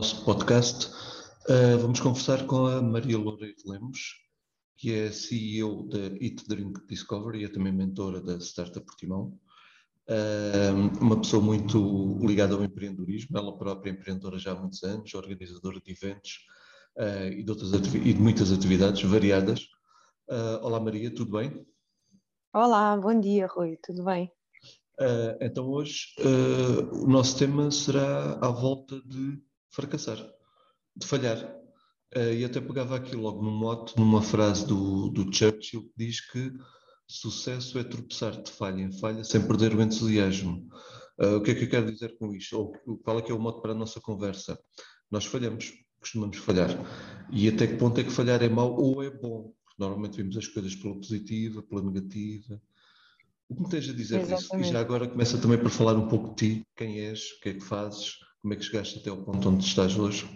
nosso podcast. Uh, vamos conversar com a Maria Loureiro Lemos, que é CEO da Eat Drink Discovery e é também mentora da Startup Portimão. Uh, uma pessoa muito ligada ao empreendedorismo, ela própria é empreendedora já há muitos anos, organizadora de eventos uh, e, de outras e de muitas atividades variadas. olá Maria, tudo bem? Olá, bom dia Rui, tudo bem? Uh, então hoje uh, o nosso tema será à volta de fracassar, de falhar. Uh, e até pegava aqui logo no mote, numa frase do, do Churchill, que diz que sucesso é tropeçar de falha em falha sem perder o entusiasmo. o que é que eu quero dizer com isto? Ou qual é que é o mote para a nossa conversa? Nós falhamos, costumamos falhar. E até que ponto é que falhar é mau ou é bom? Porque normalmente vemos as coisas pela positiva, pela negativa o que me tens a dizer Exatamente. disso? E já agora começa também por falar um pouco de ti, quem és, o que é que fazes, como é que chegaste até ao ponto onde estás hoje.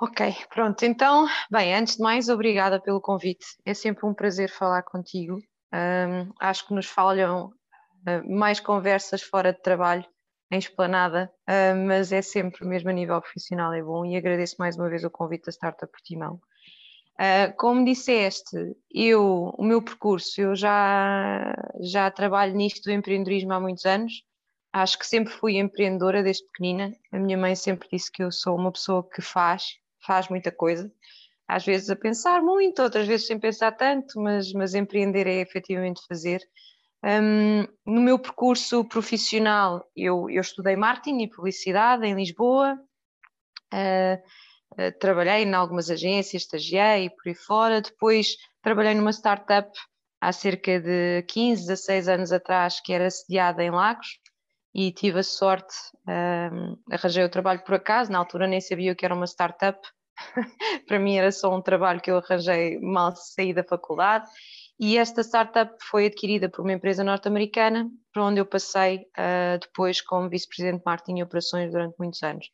Ok, pronto. Então, bem, antes de mais, obrigada pelo convite. É sempre um prazer falar contigo. Um, acho que nos falham uh, mais conversas fora de trabalho, em esplanada, uh, mas é sempre, mesmo a nível profissional, é bom e agradeço mais uma vez o convite da Startup Portimão. Uh, como disseste, eu, o meu percurso, eu já, já trabalho nisto do empreendedorismo há muitos anos. Acho que sempre fui empreendedora desde pequenina. A minha mãe sempre disse que eu sou uma pessoa que faz, faz muita coisa. Às vezes a pensar muito, outras vezes sem pensar tanto, mas, mas empreender é efetivamente fazer. Um, no meu percurso profissional, eu, eu estudei marketing e publicidade em Lisboa. Uh, eh, trabalhei em algumas agências, estagiei por aí fora, depois trabalhei numa startup há cerca de 15, 16 anos atrás, que era sediada em Lagos, e tive a sorte, um, arranjei o trabalho por acaso, na altura nem sabia que era uma startup, para mim era só um trabalho que eu arranjei mal saí da faculdade, e esta startup foi adquirida por uma empresa norte-americana, para onde eu passei uh, depois como vice-presidente de marketing e operações durante muitos anos.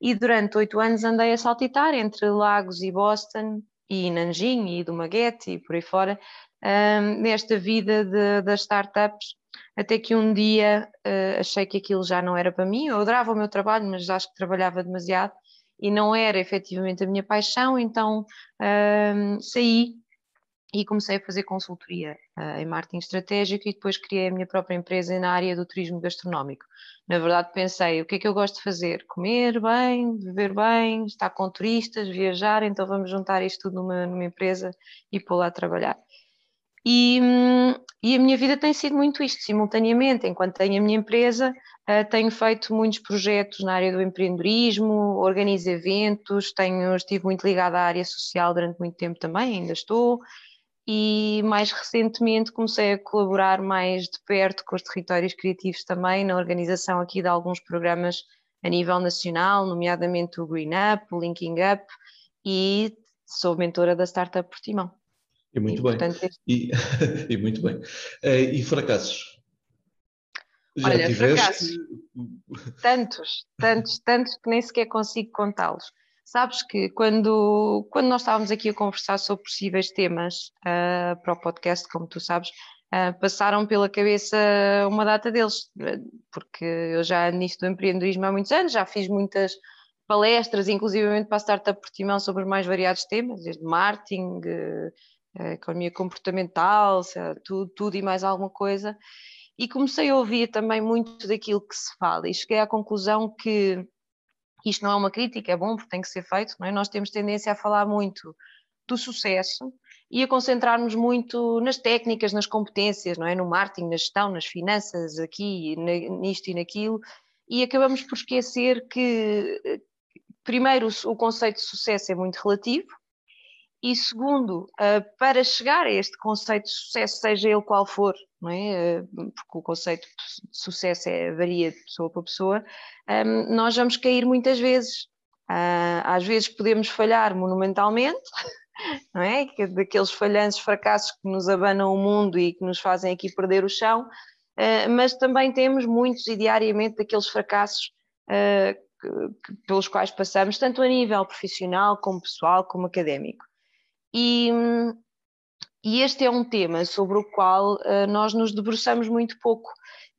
E durante oito anos andei a saltitar entre Lagos e Boston e Nanjing e do Maguete e por aí fora, um, nesta vida das startups, até que um dia uh, achei que aquilo já não era para mim, eu adorava o meu trabalho, mas acho que trabalhava demasiado e não era efetivamente a minha paixão, então um, saí e comecei a fazer consultoria uh, em marketing estratégico e depois criei a minha própria empresa na área do turismo gastronómico. Na verdade, pensei: o que é que eu gosto de fazer? Comer bem, beber bem, estar com turistas, viajar, então vamos juntar isto tudo numa, numa empresa e pôr lá a trabalhar. E, e, a minha vida tem sido muito isto, simultaneamente, enquanto tenho a minha empresa, uh, tenho feito muitos projetos na área do empreendedorismo, organizo eventos, tenho, estive muito ligada à área social durante muito tempo também, ainda estou, e mais recentemente comecei a colaborar mais de perto com os territórios criativos também na organização aqui de alguns programas a nível nacional, nomeadamente o Green Up, o Linking Up e sou mentora da Startup Portimão. E muito e, bem. Portanto, e, e, muito bem. Uh, e fracassos? Já Olha, tiveste... fracassos. Tantos, tantos, tantos que nem sequer consigo contá-los. Sabes que quando, quando nós estávamos aqui a conversar sobre possíveis temas uh, para o podcast, como tu sabes, uh, passaram pela cabeça uma data deles, porque eu já nisto do empreendedorismo há muitos anos, já fiz muitas palestras, inclusivamente para a Startup Portimão, sobre os mais variados temas, desde marketing, uh, economia comportamental, tudo, tudo e mais alguma coisa. E comecei a ouvir também muito daquilo que se fala e cheguei à conclusão que isto não é uma crítica, é bom porque tem que ser feito, não é? Nós temos tendência a falar muito do sucesso e a concentrarmos muito nas técnicas, nas competências, não é? No marketing, na gestão, nas finanças, aqui, nisto e naquilo, e acabamos por esquecer que, primeiro, o conceito de sucesso é muito relativo, e segundo, uh, para chegar a este conceito de sucesso, seja ele qual for, não é? Uh, porque o conceito de sucesso é, varia de pessoa para pessoa, um, nós vamos cair muitas vezes. Uh, às vezes podemos falhar monumentalmente, não é? Daqueles falhanços fracassos que nos abanam o mundo e que nos fazem aqui perder o chão, mas também temos muitos e diariamente daqueles fracassos pelos quais passamos, tanto a nível profissional, como pessoal, como académico. E, e este é um tema sobre o qual uh, nós nos debruçamos muito pouco.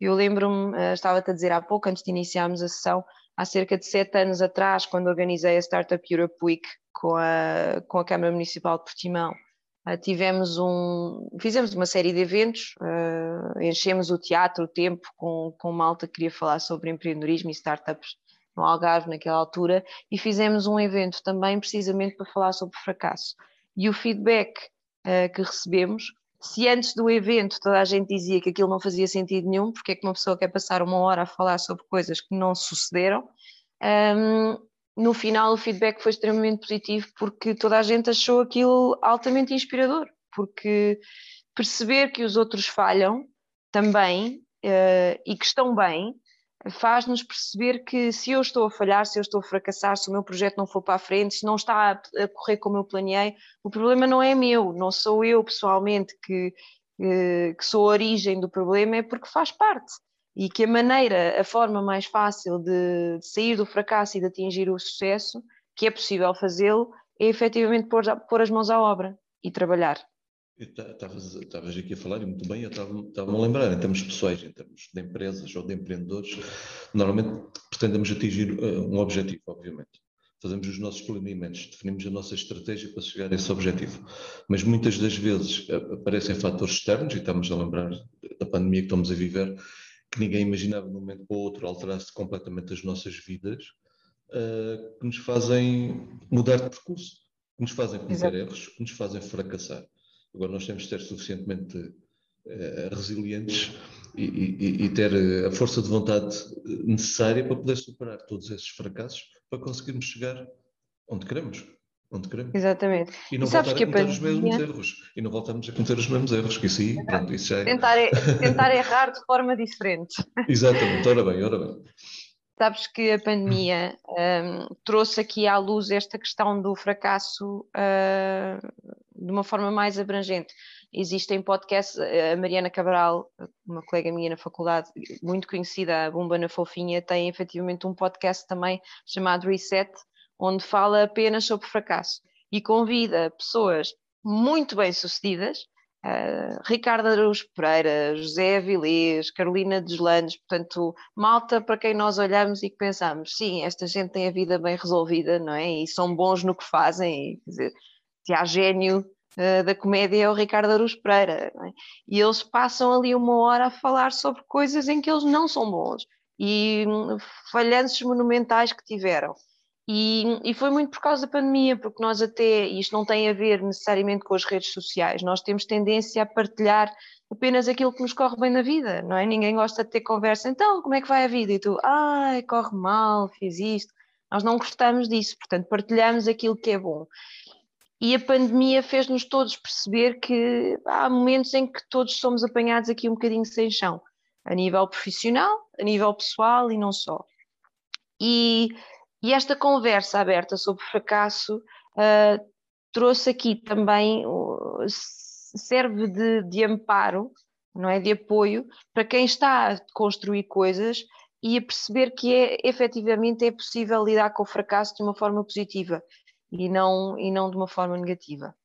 Eu lembro-me, uh, estava-te a dizer há pouco, antes de iniciarmos a sessão, há cerca de sete anos atrás, quando organizei a Startup Europe Week com a, com a Câmara Municipal de Portimão, uh, tivemos um, fizemos uma série de eventos, enchemos o teatro, o tempo, com, com malta que queria falar sobre empreendedorismo e startups no Algarve naquela altura, e fizemos um evento também precisamente para falar sobre fracasso. E o feedback uh, que recebemos se antes do evento toda a gente dizia que aquilo não fazia sentido nenhum, porque é que uma pessoa quer passar uma hora a falar sobre coisas que não sucederam, um, no final o feedback foi extremamente positivo porque toda a gente achou aquilo altamente inspirador, porque perceber que os outros falham também uh, e que estão bem faz-nos perceber que se eu estou a falhar, se eu estou a fracassar, se o meu projeto não for para a frente, se não está a, correr como eu planeei, o problema não é meu, não sou eu pessoalmente que, que sou a origem do problema, é porque faz parte. E que a maneira, a forma mais fácil de, sair do fracasso e de atingir o sucesso, que é possível fazê-lo, é efetivamente pôr as mãos à obra e trabalhar. Estavas aqui a falar e muito bem, eu estava-me a lembrar, em termos pessoais, em termos de empresas ou de empreendedores, normalmente pretendemos atingir uh, um objetivo, obviamente. Fazemos os nossos planeamentos, definimos a nossa estratégia para chegar a esse objetivo. Mas muitas das vezes uh, aparecem fatores externos, e estamos a lembrar da pandemia que estamos a viver, que ninguém imaginava de um momento para o outro alterar-se completamente as nossas vidas, uh, que nos fazem mudar de percurso, que nos fazem cometer erros, que nos fazem fracassar. Agora nós temos de ser suficientemente uh, resilientes e, e, e, ter a força de vontade necessária para poder superar todos esses fracassos para conseguirmos chegar onde queremos. Onde queremos. Exatamente. E não e voltar a cometer pandemia... os mesmos erros. E não voltamos a cometer os mesmos erros, que isso aí, pronto, isso já é... Tentar, tentar errar de forma diferente. Exatamente, ora bem, ora bem. Sabes que a pandemia um, trouxe aqui à luz esta questão do fracasso uh, de uma forma mais abrangente. Existem podcasts, a Mariana Cabral, uma colega minha na faculdade, muito conhecida, a Bumba na Fofinha, tem efetivamente um podcast também chamado Reset, onde fala apenas sobre fracasso e convida pessoas muito bem-sucedidas Uh, Ricardo Araújo Pereira, José Avilés, Carolina Deslandes, portanto, malta para quem nós olhamos e que pensamos, sim, esta gente tem a vida bem resolvida, não é? E são bons no que fazem, quer dizer, se há gênio uh, da comédia é o Ricardo Araújo Pereira, é? E eles passam ali uma hora a falar sobre coisas em que eles não são bons e hum, falhanços monumentais que tiveram. E, e, foi muito por causa da pandemia, porque nós até, e isto não tem a ver necessariamente com as redes sociais, nós temos tendência a partilhar apenas aquilo que nos corre bem na vida, não é? Ninguém gosta de ter conversa, então, como é que vai a vida? E tu, ai, corre mal, fiz isto. Nós não gostamos disso, portanto, partilhamos aquilo que é bom. E a pandemia fez-nos todos perceber que há momentos em que todos somos apanhados aqui um bocadinho sem chão, a nível profissional, a nível pessoal e não só. E e esta conversa aberta sobre fracasso uh, trouxe aqui também, uh, serve de, de amparo, não é? De apoio para quem está a construir coisas e a perceber que é efetivamente é possível lidar com o fracasso de uma forma positiva e não, e não de uma forma negativa.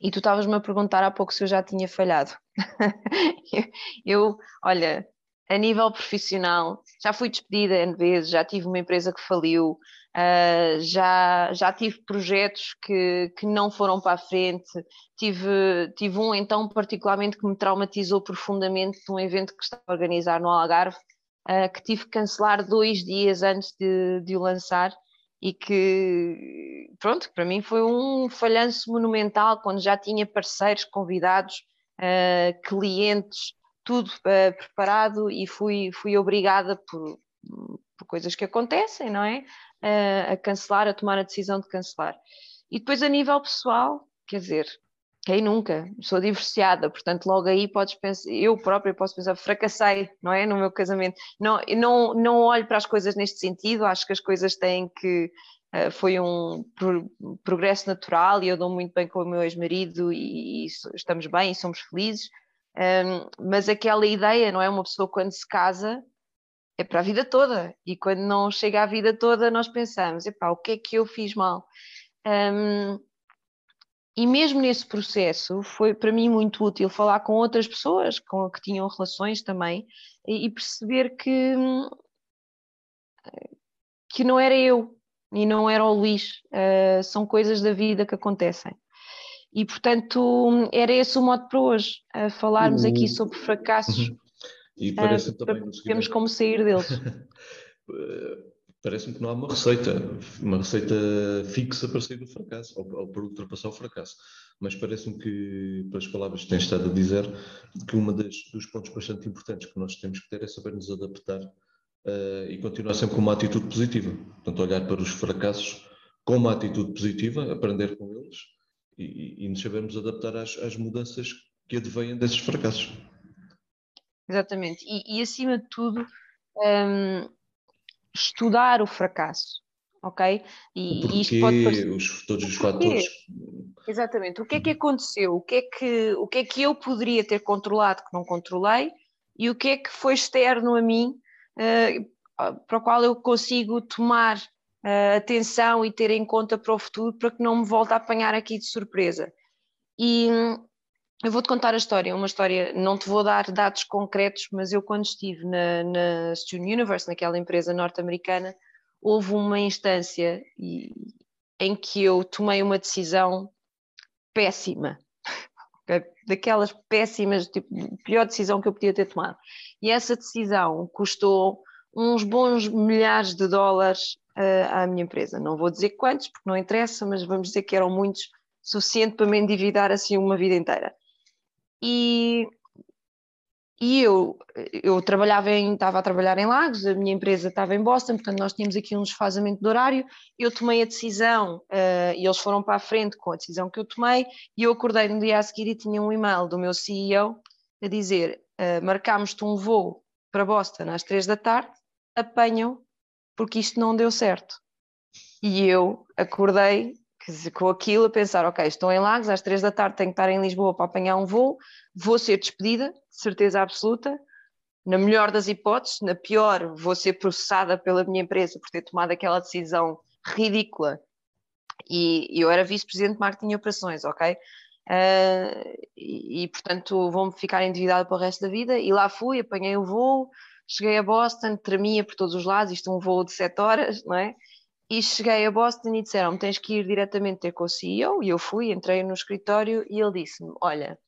E tu estavas-me a perguntar há pouco se eu já tinha falhado. eu, olha, a nível profissional, já fui despedida N vezes, já tive uma empresa que faliu, uh, já, já tive projetos que, que não foram para a frente, tive, tive um então particularmente que me traumatizou profundamente de um evento que estava a organizar no Algarve, uh, que tive que cancelar dois dias antes de, de o lançar e que, pronto, para mim foi um falhanço monumental quando já tinha parceiros, convidados, uh, clientes, tudo uh, preparado e fui, fui obrigada por, por coisas que acontecem, não é? Uh, a cancelar, a tomar a decisão de cancelar. E depois a nível pessoal, quer dizer, quem nunca? Sou divorciada, portanto logo aí podes pensar, eu própria posso pensar, fracassei, não é? No meu casamento. Não, não, não olho para as coisas neste sentido, acho que as coisas têm que, Uh, foi um pro, progresso natural e eu dou muito bem com o meu ex-marido e, e, estamos bem e somos felizes, um, mas aquela ideia, não é? Uma pessoa quando se casa é para a vida toda e quando não chega à vida toda nós pensamos, epá, o que é que eu fiz mal? Um, e mesmo nesse processo foi para mim muito útil falar com outras pessoas com que tinham relações também e, e perceber que que não era eu e não era o Luís, uh, são coisas da vida que acontecem. E portanto era esse o modo para hoje, uh, falarmos aqui sobre fracassos. Uhum. E parece uh, também temos como sair deles. Parece-me que não há uma receita, uma receita fixa para sair do fracasso ou, ou para ultrapassar o fracasso. Mas parece-me que, pelas palavras que tens estado a dizer, que um dos pontos bastante importantes que nós temos que ter é saber nos adaptar uh, e continuar sempre com uma atitude positiva. Portanto, olhar para os fracassos com uma atitude positiva, aprender com eles e, e nos sabermos adaptar às, às mudanças que advêm desses fracassos. Exatamente. E, e acima de tudo, um, estudar o fracasso. Ok? E, e isto pode parecer... os, todos os fatores. Exatamente. O que é que aconteceu? O que é que, o que é que eu poderia ter controlado que não controlei? E o que é que foi externo a mim uh, para o qual eu consigo tomar uh, atenção e ter em conta para o futuro para que não me volte a apanhar aqui de surpresa. E eu vou-te contar a história, uma história, não te vou dar dados concretos, mas eu quando estive na, na Student Universe, naquela empresa norte-americana, houve uma instância em que eu tomei uma decisão péssima, daquelas péssimas, tipo, pior decisão que eu podia ter tomado. E essa decisão custou uns bons milhares de dólares uh, à minha empresa. Não vou dizer quantos, porque não interessa, mas vamos dizer que eram muitos, suficiente para me endividar assim uma vida inteira. E, e eu, eu trabalhava em, estava a trabalhar em Lagos, a minha empresa estava em Boston, portanto nós tínhamos aqui um desfazamento de horário, eu tomei a decisão uh, e eles foram para a frente com a decisão que eu tomei e eu acordei no dia a seguir e tinha um e-mail do meu CEO a dizer uh, marcámos-te um voo para Boston às três da tarde, apanham porque isto não deu certo. E eu acordei com aquilo a pensar, ok, estou em Lagos, às três da tarde tenho que estar em Lisboa para apanhar um voo, vou ser despedida, certeza absoluta, na melhor das hipóteses, na pior vou ser processada pela minha empresa por ter tomado aquela decisão ridícula e eu era vice-presidente de marketing e operações, ok? Uh, e, e, portanto vou-me ficar endividada para o resto da vida e lá fui, apanhei o voo, cheguei a Boston, tremia por todos os lados, isto é um voo de sete horas, não é? E cheguei a Boston e disseram tens que ir diretamente ter com o CEO, e eu fui, entrei no escritório e ele disse-me, olha,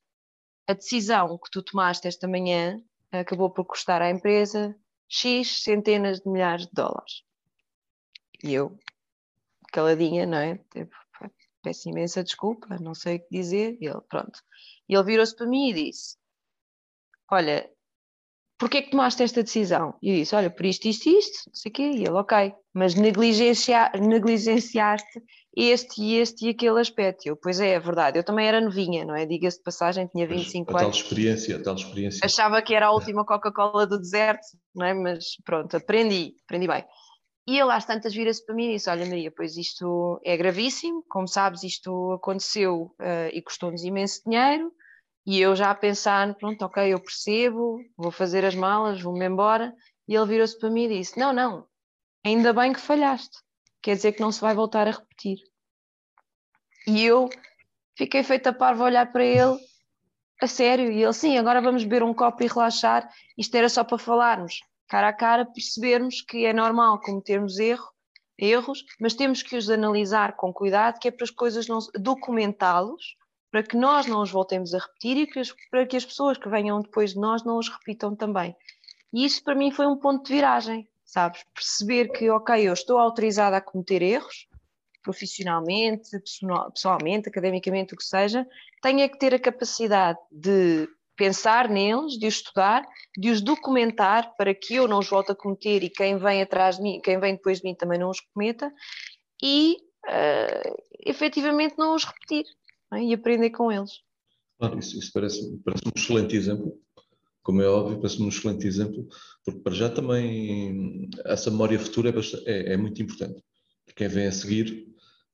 a decisão que tu tomaste esta manhã acabou por custar à empresa X centenas de milhares de dólares. E eu, caladinha, não é? Tipo, peço imensa desculpa, não sei o que dizer. E ele, pronto. E ele virou-se para mim e disse: Olha, porquê é que tomaste esta decisão? E eu disse, olha, por isto, isto, isto, não sei o quê. E ele, ok, mas negligencia, negligenciaste este e este e aquele aspecto. Eu, pois é, é verdade, eu também era novinha, não é? Diga-se de passagem, tinha 25 a anos. Tal experiência, a tal experiência. Achava que era a última Coca-Cola do deserto, não é? Mas pronto, aprendi, aprendi bem. E ele às tantas vira-se para mim e disse: Olha, Maria, pois isto é gravíssimo, como sabes, isto aconteceu uh, e custou-nos imenso dinheiro. E eu já a pensar, pronto, ok, eu percebo, vou fazer as malas, vou-me embora. E ele virou-se para mim e disse: Não, não, ainda bem que falhaste, quer dizer que não se vai voltar a repetir. E eu fiquei feita parva a olhar para ele, a sério, e ele, sim, agora vamos beber um copo e relaxar. Isto era só para falarmos, cara a cara, percebermos que é normal cometermos erro, erros, mas temos que os analisar com cuidado, que é para as coisas não documentá-los para que nós não os voltemos a repetir e que as, para que as pessoas que venham depois de nós não os repitam também. E isso para mim foi um ponto de viragem, sabes? Perceber que, ok, eu estou autorizada a cometer erros, profissionalmente, pessoalmente, academicamente, o que seja, tenho é que ter a capacidade de pensar neles, de os estudar, de os documentar para que eu não os volte a cometer e quem vem atrás de mim, quem vem depois de mim também não os cometa e uh, efetivamente não os repetir é? e aprender com eles. Claro, isso, isso parece, parece um excelente exemplo, como é óbvio, parece um excelente exemplo, porque para já também essa memória futura é, bastante, é, é muito importante. Quem vem a seguir,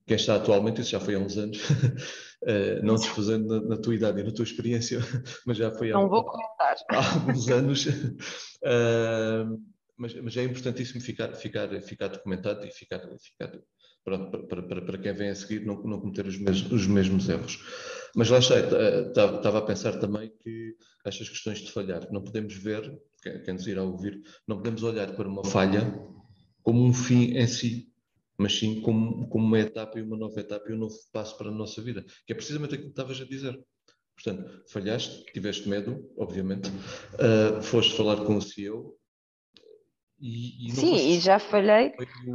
quem está atualmente, isso já foi há uns anos, uh, não desfazendo na, na, tua idade e na tua experiência, mas já foi há, não vou comentar. há alguns anos. Uh, mas, mas, é importantíssimo ficar, ficar, ficar documentado e ficar, ficar para, para, para, para quem vem a seguir não, não cometer os mesmos, os mesmos erros. Mas lá está, estava a pensar também que estas questões de falhar, não podemos ver, quem nos irá ouvir, não podemos olhar para uma falha como um fim em si, mas sim como, como uma etapa e uma nova etapa e um novo passo para a nossa vida, que é precisamente aquilo que estavas a dizer. Portanto, falhaste, tiveste medo, obviamente, uh, foste falar com o CEO e, e Sim, e já falhei.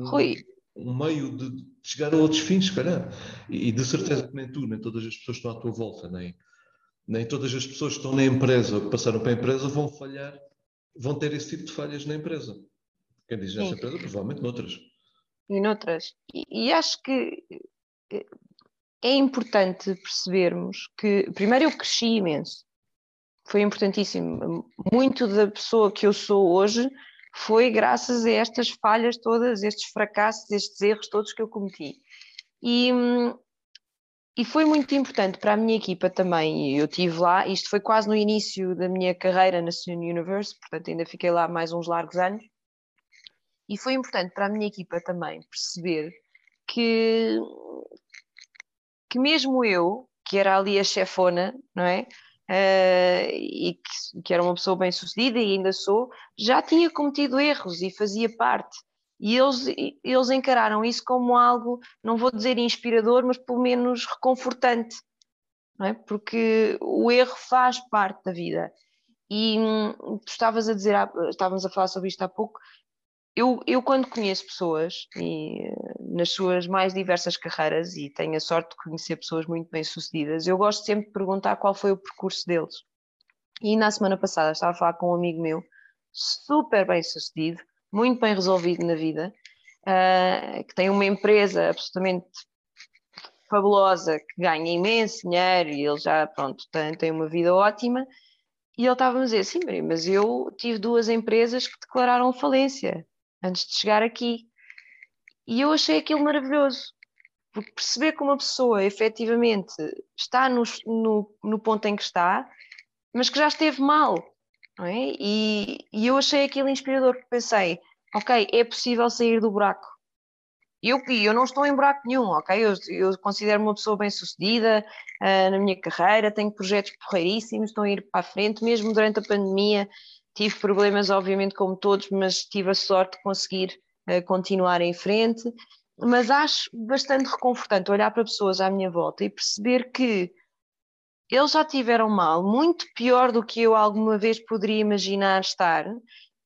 Rui. Um meio de chegar a outros fins, se calhar. E, e, de certeza que nem tu, nem todas as pessoas que estão à tua volta, nem, nem todas as pessoas que estão na empresa ou que passaram para a empresa vão falhar, vão ter esse tipo de falhas na empresa. Quem diz nessa empresa, provavelmente noutras. E noutras. E, e acho que eh, é importante percebermos que, primeiro, eu cresci imenso. Foi importantíssimo. Muito da pessoa que eu sou hoje foi graças a estas falhas todas, estes fracassos, estes erros todos que eu cometi. E, e foi muito importante para a minha equipa também. Eu tive lá, isto foi quase no início da minha carreira na Sun Universe, portanto ainda fiquei lá mais uns largos anos. E foi importante para a minha equipa também perceber que, que mesmo eu, que era ali a chefona, não é? Uh, e que, que, era uma pessoa bem sucedida e ainda sou, já tinha cometido erros e fazia parte. E eles, eles encararam isso como algo, não vou dizer inspirador, mas pelo menos reconfortante, é? porque o erro faz parte da vida. E hum, tu estavas a dizer, estávamos a falar sobre isto há pouco, eu, eu quando conheço pessoas e, nas suas mais diversas carreiras e tenho a sorte de conhecer pessoas muito bem sucedidas, eu gosto sempre de perguntar qual foi o percurso deles. E na semana passada estava a falar com um amigo meu, super bem sucedido, muito bem resolvido na vida, uh, que tem uma empresa absolutamente fabulosa, que ganha imenso dinheiro e ele já, pronto, tem, tem uma vida ótima. E ele estava a dizer, sim, Maria, mas eu tive duas empresas que declararam falência antes de chegar aqui. E eu achei aquilo maravilhoso, porque perceber que uma pessoa efetivamente está no, no, no ponto em que está, mas que já esteve mal, é? E, e eu achei aquilo inspirador, porque pensei, ok, é possível sair do buraco. Eu, eu não estou em buraco nenhum, ok? Eu, eu considero uma pessoa bem sucedida uh, na minha carreira, tenho projetos porreiríssimos, estou a ir para a frente, mesmo durante a pandemia tive problemas, obviamente, como todos, mas tive a sorte de conseguir continuar em frente. Mas acho bastante reconfortante olhar para pessoas à minha volta e perceber que eles já tiveram mal, muito pior do que eu alguma vez poderia imaginar estar,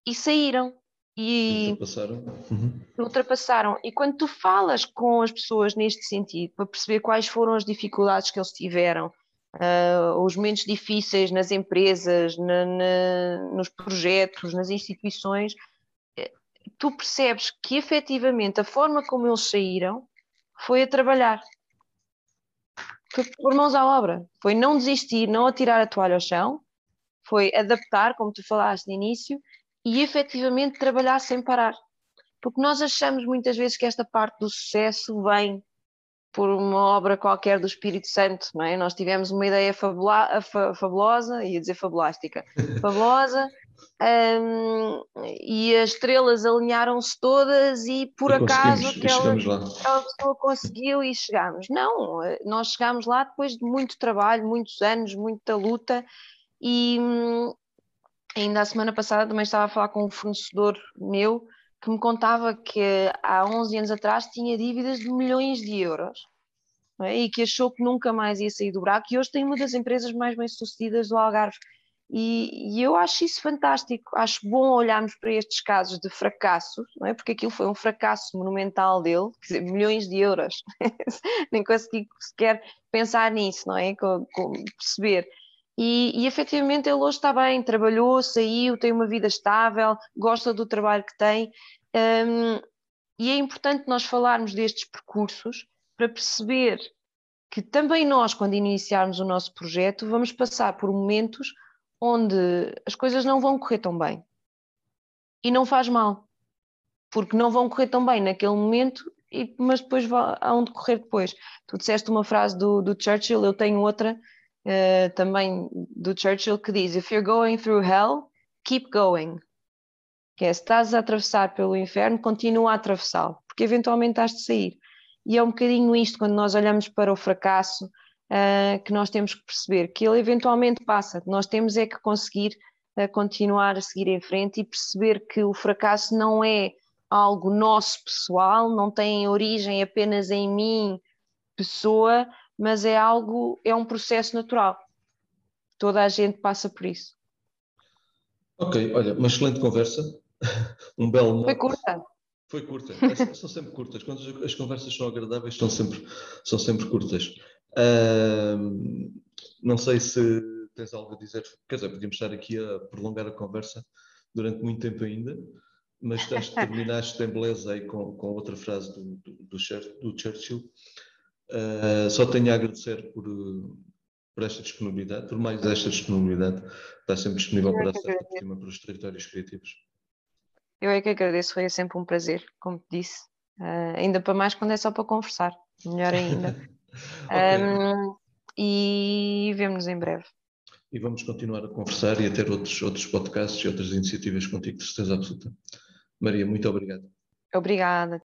e saíram. E ultrapassaram. Uhum. ultrapassaram. E quando tu falas com as pessoas neste sentido, para perceber quais foram as dificuldades que eles tiveram, uh, os momentos difíceis nas empresas, na, na, nos projetos, nas instituições, tu percebes que efetivamente a forma como eles saíram foi a trabalhar. Foi por mãos à obra. Foi não desistir, não atirar a toalha ao chão, foi adaptar, como tu falaste no início, e efetivamente trabalhar sem parar. Porque nós achamos muitas vezes que esta parte do sucesso vem por uma obra qualquer do Espírito Santo, não é? Nós tivemos uma ideia fabula, fabulosa, ia dizer fabulástica, fabulosa, um, e as estrelas alinharam-se todas e por e acaso aquela, aquela pessoa conseguiu e chegámos. Não, nós chegámos lá depois de muito trabalho, muitos anos, muita luta e hum, ainda a semana passada também estava a falar com um fornecedor meu que me contava que há 11 anos atrás tinha dívidas de milhões de euros é? e que achou que nunca mais ia sair do buraco e hoje tem uma das empresas mais bem sucedidas do Algarve. E, e, eu acho isso fantástico, acho bom olharmos para estes casos de fracasso, não é? porque aquilo foi um fracasso monumental dele, dizer, milhões de euros, nem consegui sequer pensar nisso, não é? Com, com perceber. E, e efetivamente ele hoje está bem, trabalhou, saiu, tem uma vida estável, gosta do trabalho que tem. Um, e é importante nós falarmos destes percursos para perceber que também nós, quando iniciarmos o nosso projeto, vamos passar por momentos onde as coisas não vão correr tão bem. E não faz mal, porque não vão correr tão bem naquele momento, e, mas depois vão decorrer depois. Tu disseste uma frase do, do Churchill, eu tenho outra uh, também do Churchill que diz: If you're going through hell, keep going. Que é, se estás a atravessar pelo inferno, continua a atravessá-lo, porque eventualmente has de sair. E é um bocadinho isto, quando nós olhamos para o fracasso, uh, que nós temos que perceber que ele eventualmente passa, nós temos é que conseguir uh, continuar a seguir em frente e perceber que o fracasso não é algo nosso pessoal, não tem origem apenas em mim, pessoa, mas é algo, é um processo natural. Toda a gente passa por isso. Ok, olha, uma excelente conversa, um belo. Foi curta. Foi curta, são sempre curtas. Quando as conversas são agradáveis, são sempre, são sempre curtas. Uh, não sei se tens algo a dizer, quer dizer, podíamos estar aqui a prolongar a conversa durante muito tempo ainda, mas que terminaste em beleza aí com, com outra frase do, do, do, Churchill. Uh, só tenho a agradecer por, por esta disponibilidade, por mais esta disponibilidade, está sempre disponível para esta tema para os territórios criativos. Eu é que agradeço, foi sempre um prazer, como te disse. Uh, ainda para mais quando é só para conversar, melhor ainda. okay. um, e vemos-nos em breve. E vamos continuar a conversar e a ter outros, outros podcasts e outras iniciativas contigo, de certeza absoluta. Maria, muito obrigado. Obrigada.